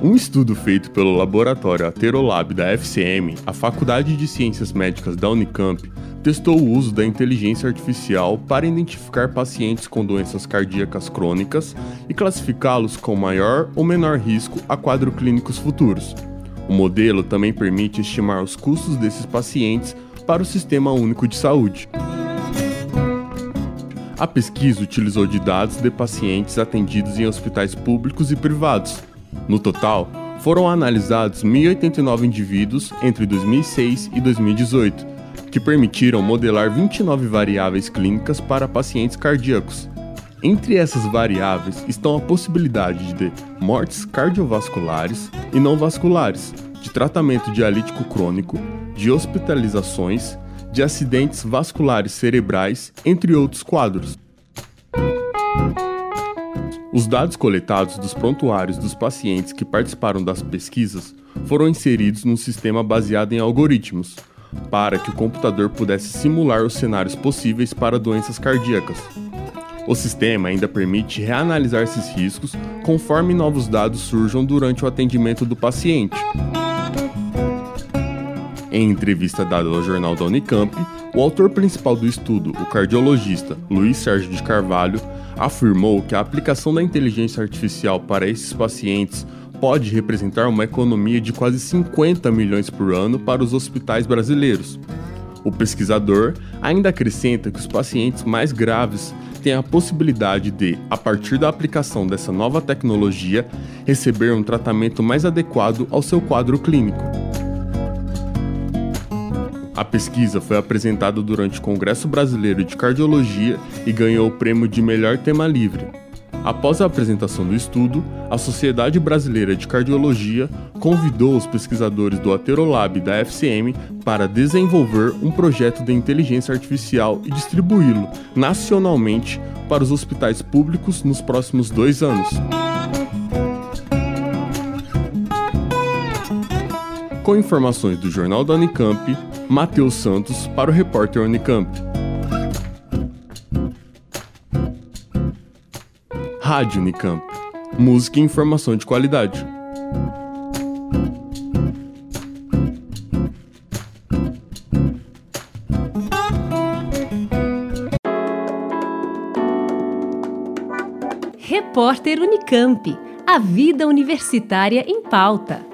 Um estudo feito pelo laboratório Aterolab da FCM, a Faculdade de Ciências Médicas da Unicamp, testou o uso da inteligência artificial para identificar pacientes com doenças cardíacas crônicas e classificá-los com maior ou menor risco a quadros clínicos futuros. O modelo também permite estimar os custos desses pacientes para o Sistema Único de Saúde. A pesquisa utilizou de dados de pacientes atendidos em hospitais públicos e privados. No total, foram analisados 1.089 indivíduos entre 2006 e 2018 que permitiram modelar 29 variáveis clínicas para pacientes cardíacos. Entre essas variáveis estão a possibilidade de mortes cardiovasculares e não vasculares, de tratamento dialítico crônico, de hospitalizações, de acidentes vasculares cerebrais, entre outros quadros. Os dados coletados dos prontuários dos pacientes que participaram das pesquisas foram inseridos num sistema baseado em algoritmos, para que o computador pudesse simular os cenários possíveis para doenças cardíacas. O sistema ainda permite reanalisar esses riscos conforme novos dados surjam durante o atendimento do paciente. Em entrevista dada ao jornal da Unicamp, o autor principal do estudo, o cardiologista Luiz Sérgio de Carvalho, afirmou que a aplicação da inteligência artificial para esses pacientes pode representar uma economia de quase 50 milhões por ano para os hospitais brasileiros. O pesquisador ainda acrescenta que os pacientes mais graves têm a possibilidade de, a partir da aplicação dessa nova tecnologia, receber um tratamento mais adequado ao seu quadro clínico. A pesquisa foi apresentada durante o Congresso Brasileiro de Cardiologia e ganhou o prêmio de melhor tema livre. Após a apresentação do estudo, a Sociedade Brasileira de Cardiologia convidou os pesquisadores do Aterolab da FCM para desenvolver um projeto de inteligência artificial e distribuí-lo nacionalmente para os hospitais públicos nos próximos dois anos. Com informações do Jornal da Unicamp, Matheus Santos para o repórter Unicamp. Rádio Unicamp. Música e informação de qualidade. Repórter Unicamp. A vida universitária em pauta.